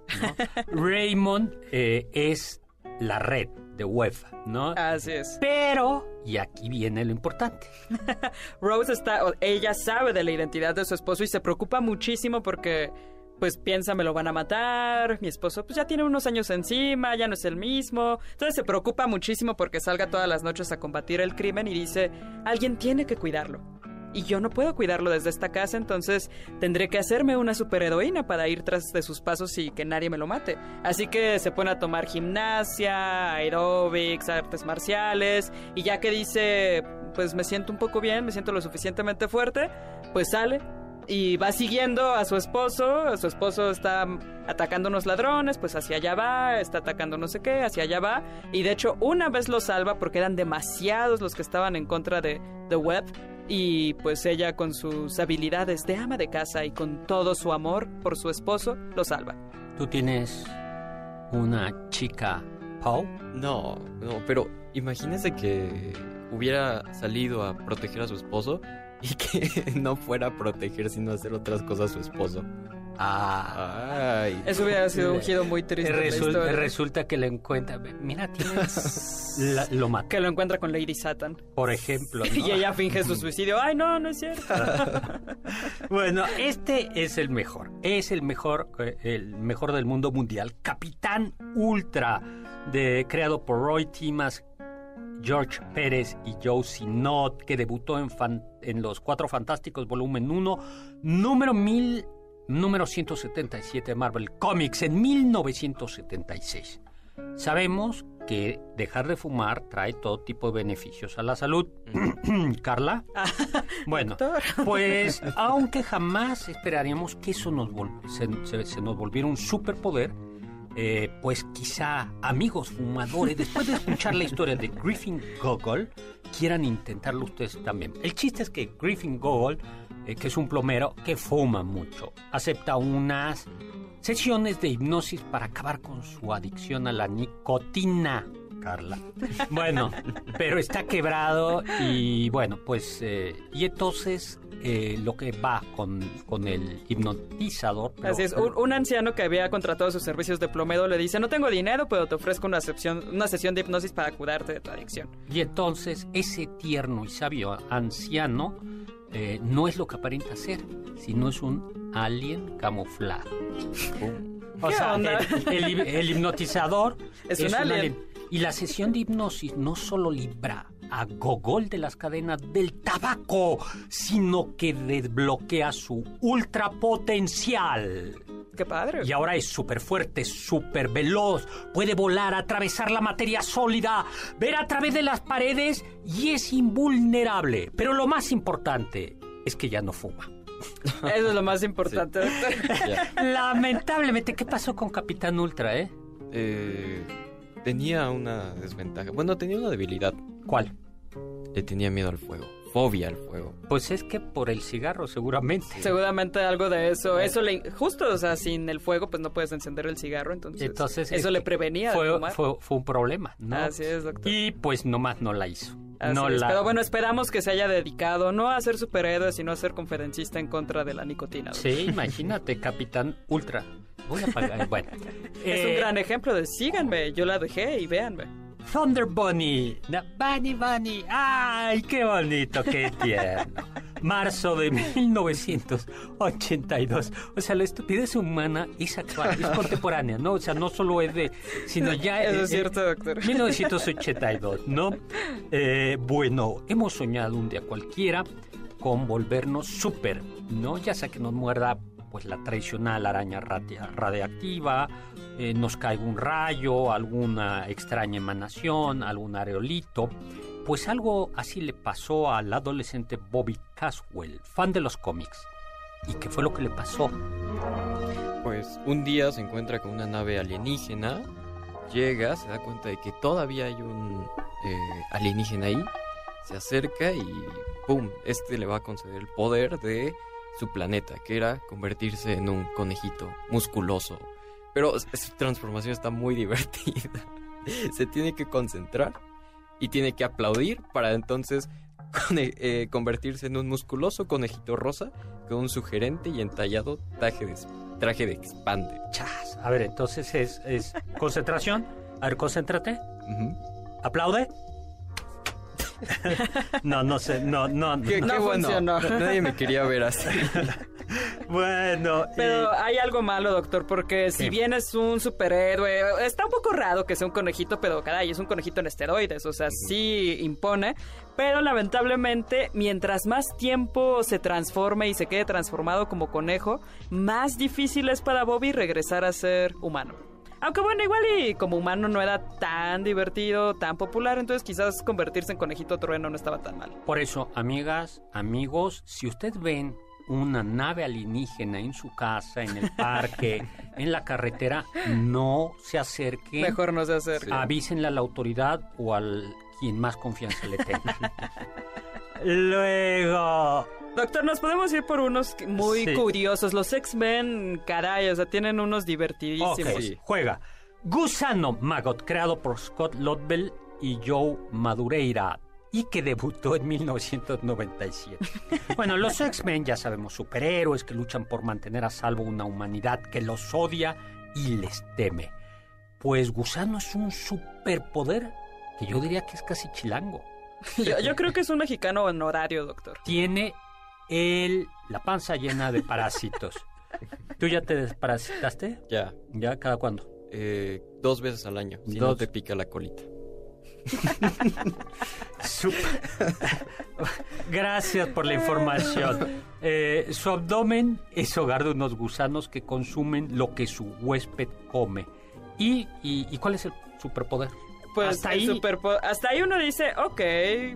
¿no? Raymond eh, es la red de web, ¿no? Así es. Pero, y aquí viene lo importante. Rose está, ella sabe de la identidad de su esposo y se preocupa muchísimo porque, pues piensa, me lo van a matar, mi esposo pues ya tiene unos años encima, ya no es el mismo. Entonces se preocupa muchísimo porque salga todas las noches a combatir el crimen y dice, alguien tiene que cuidarlo. Y yo no puedo cuidarlo desde esta casa, entonces tendré que hacerme una superheroína para ir tras de sus pasos y que nadie me lo mate. Así que se pone a tomar gimnasia, aeróbics, artes marciales, y ya que dice, pues me siento un poco bien, me siento lo suficientemente fuerte, pues sale y va siguiendo a su esposo, su esposo está atacando unos ladrones, pues hacia allá va, está atacando no sé qué, hacia allá va, y de hecho una vez lo salva porque eran demasiados los que estaban en contra de The Web, y pues ella con sus habilidades de ama de casa y con todo su amor por su esposo, lo salva. Tú tienes una chica Pau. No, no, pero imagínese que hubiera salido a proteger a su esposo y que no fuera a proteger sino a hacer otras cosas a su esposo. Ah. Ay. Eso hubiera sido un giro muy triste. la resulta que le encuentra. Mira, tienes. la- lo mató, que lo encuentra con Lady Satan. por ejemplo. ¿no? Y ella finge su suicidio. Ay, no, no es cierto. Bueno, este es el mejor. Es el mejor, eh, el mejor del mundo mundial. Capitán Ultra, de, creado por Roy Timas, George Pérez y Joe Sinot, que debutó en, fan- en Los Cuatro Fantásticos, volumen 1, número 1000, número 177 de Marvel Comics, en 1976. Sabemos que dejar de fumar trae todo tipo de beneficios a la salud. Carla. Bueno, pues aunque jamás esperaríamos que eso nos se, se- se nos volviera un superpoder, eh, pues quizá amigos fumadores, después de escuchar la historia de Griffin Gogol, quieran intentarlo ustedes también. El chiste es que Griffin Gogol, que es un plomero que fuma mucho, acepta unas sesiones de hipnosis para acabar con su adicción a la nicotina. Carla. Bueno, pero está quebrado y bueno, pues y y entonces eh, lo que va con, con el hipnotizador. pero- Así es, un, un anciano que había contratado sus servicios de plomero le dice, no tengo dinero, pero te ofrezco una, sesión, una sesión de hipnosis para curarte de tu adicción. Y entonces ese tierno y sabio anciano eh, no es lo que aparenta ser, sino es un alien camuflado. O ¿Qué sea? El, el hip- el hipnotizador Es un alien. Y la sesión de hipnosis no solo libra a Gogol de las cadenas del tabaco, sino que desbloquea su ultrapotencial. Qué padre. Y ahora es súper fuerte, súper veloz, puede volar, atravesar la materia sólida, ver a través de las paredes y es invulnerable. Pero lo más importante es que ya no fuma. Eso es lo más importante. Lamentablemente, ¿qué pasó con Capitán Ultra, eh? Eh, tenía una desventaja. Bueno, tenía una debilidad. ¿Cuál? Le tenía miedo al fuego. Fobia al fuego. Pues es que por el cigarro, seguramente. Seguramente algo de eso. Eso le... Justo, o sea, sin el fuego, pues no puedes encender el cigarro, entonces... Entonces, eso es le prevenía de fue, fumar. fue, fue un problema, ¿no? Así es, doctor. Y pues nomás no la hizo. Así no es, la... Pero bueno, esperamos que se haya dedicado no a ser superhéroe, sino a ser conferencista en contra de la nicotina. Sí, imagínate, Capitán Ultra. Voy a pagar. Bueno. Es un Eh, gran ejemplo de síganme, yo la dejé y véanme. Thunder Bunny. Bunny, Bunny. ¡Ay, qué bonito, qué tierno! marzo de 1982. O sea, la estupidez humana es actual, es contemporánea, ¿no? O sea, no solo es de, sino ya Eso es cierto, doctor. 1982, ¿no? Eh, bueno, hemos soñado un día cualquiera con volvernos súper, ¿no? Ya sea que nos muerda pues la tradicional araña radia- radiactiva, eh, nos caiga un rayo, alguna extraña emanación, algún areolito. Pues algo así le pasó al adolescente Bobby Caswell, fan de los cómics. ¿Y qué fue lo que le pasó? Pues un día se encuentra con una nave alienígena, llega, se da cuenta de que todavía hay un eh, alienígena ahí, se acerca y ¡pum! Este le va a conceder el poder de su planeta, que era convertirse en un conejito musculoso. Pero su transformación está muy divertida. Se tiene que concentrar y tiene que aplaudir para entonces eh, convertirse en un musculoso conejito rosa con un sugerente y entallado traje de, traje de expande. Chas. A ver, entonces es, es concentración. A ver, concéntrate. Aplaude. No, no sé, no, no. Qué, no. qué No bueno. funcionó. Nadie me quería ver así. Bueno, Pero hay algo malo, doctor, porque si bien es un superhéroe, está un poco raro que sea un conejito, pero caray, es un conejito en esteroides, o sea, sí impone. Pero lamentablemente, mientras más tiempo se transforme y se quede transformado como conejo, más difícil es para Bobby regresar a ser humano. Aunque bueno, igual y como humano no era tan divertido, tan popular, entonces quizás convertirse en conejito trueno no estaba tan mal. por eso, amigas, amigos, si ustedes ven una nave alienígena en su casa, en el parque, en la carretera, no se acerquen. Mejor no se hacer. Avísenle a la autoridad o al quien más confianza le tenga. Luego, Doctor, nos podemos ir por unos muy Sí. curiosos. Los X-Men, caray, o sea, tienen unos divertidísimos. Ok, juega. Gusano Maggot, creado por Scott Lobdell y Joe Madureira, y que debutó en 1997. bueno, los X-Men, ya sabemos, superhéroes que luchan por mantener a salvo una humanidad que los odia y les teme. Pues Gusano es un superpoder que yo diría que es casi chilango. Yo, yo creo que es un mexicano honorario, doctor. Tiene el, la panza llena de parásitos. ¿Tú ya te desparasitaste? Ya. ¿Ya? ¿Cada cuándo? eh, dos veces al año. Si no Dos. te pica la colita. Gracias por la información. Eh, su abdomen es hogar de unos gusanos que consumen lo que su huésped come. ¿Y, y, y cuál es el superpoder? Pues Hasta ahí- hasta ahí uno dice, ok.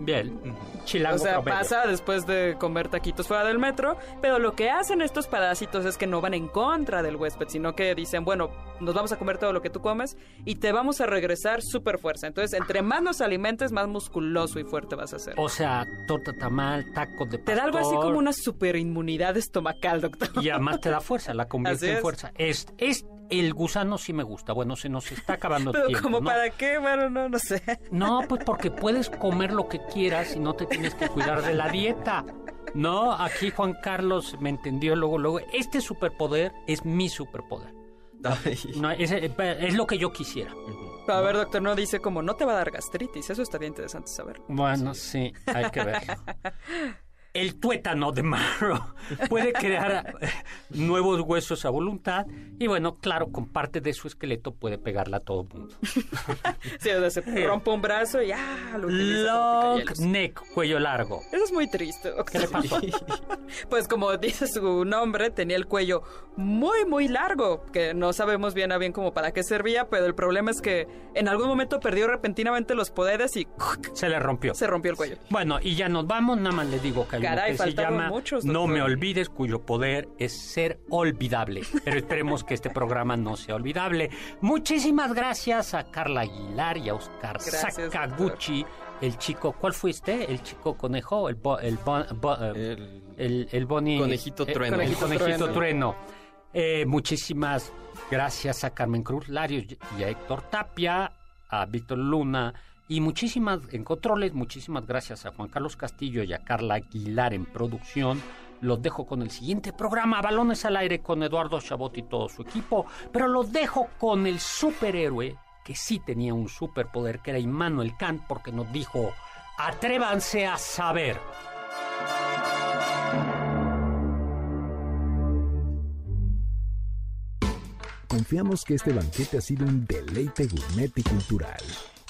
Bien, chilango O sea, promedio. pasa después de comer taquitos fuera del metro, pero lo que hacen estos parásitos es que no van en contra del huésped, sino que dicen, bueno, nos vamos a comer todo lo que tú comes y te vamos a regresar súper fuerza. Entonces, entre más nos alimentes, más musculoso y fuerte vas a ser. O sea, torta tamal, taco de Te da algo así pastor, como una super inmunidad estomacal, doctor. Y además te da fuerza, la convierte Así en fuerza. Es, es, el gusano sí me gusta. Bueno, se nos está acabando el Pero como ¿no? para qué, bueno, no, no sé. No, pues porque puedes comer lo que quieras y no te tienes que cuidar de la dieta. No, aquí Juan Carlos me entendió luego, luego. Este superpoder es mi superpoder. No, es, es lo que yo quisiera. Pero a ver, doctor, no dice como no te va a dar gastritis. Eso estaría interesante saber. Bueno, sí, hay que verlo. El tuétano de marro puede crear eh, nuevos huesos a voluntad y bueno, claro, con parte de su esqueleto puede pegarla a todo el mundo. Sí, o sea, se rompe un brazo y ya lo utiliza como Long neck, cuello largo. Eso es muy triste. ¿Qué le pasó? Pues como dice su nombre, tenía el cuello muy, muy largo, que no sabemos bien a bien como para qué servía, pero el problema es que en algún momento perdió repentinamente los poderes y Se le rompió. se rompió el cuello. Bueno, y ya nos vamos, nada más le digo que Caray, que se llama muchos, No me olvides, cuyo poder es ser olvidable. Pero esperemos que este programa no sea olvidable. Muchísimas gracias a Carla Aguilar y a Oscar Gracias, Sakaguchi, el chico, ¿cuál fuiste? ¿El chico conejo? El, bo- el, bo- bo- eh, El- el, el boni- Conejito eh, trueno. el Conejito conejito trueno. trueno. Eh, muchísimas gracias a Carmen Cruz Larios y a Héctor Tapia, a Víctor Luna y muchísimas, en controles, muchísimas gracias a Juan Carlos Castillo y a Carla Aguilar en producción. Los dejo con el siguiente programa, Balones al Aire, con Eduardo Chabot y todo su equipo. Pero los dejo con el superhéroe, que sí tenía un superpoder, que era Immanuel Kant, porque nos dijo, atrévanse a saber. Confiamos que este banquete ha sido un deleite gourmet y cultural.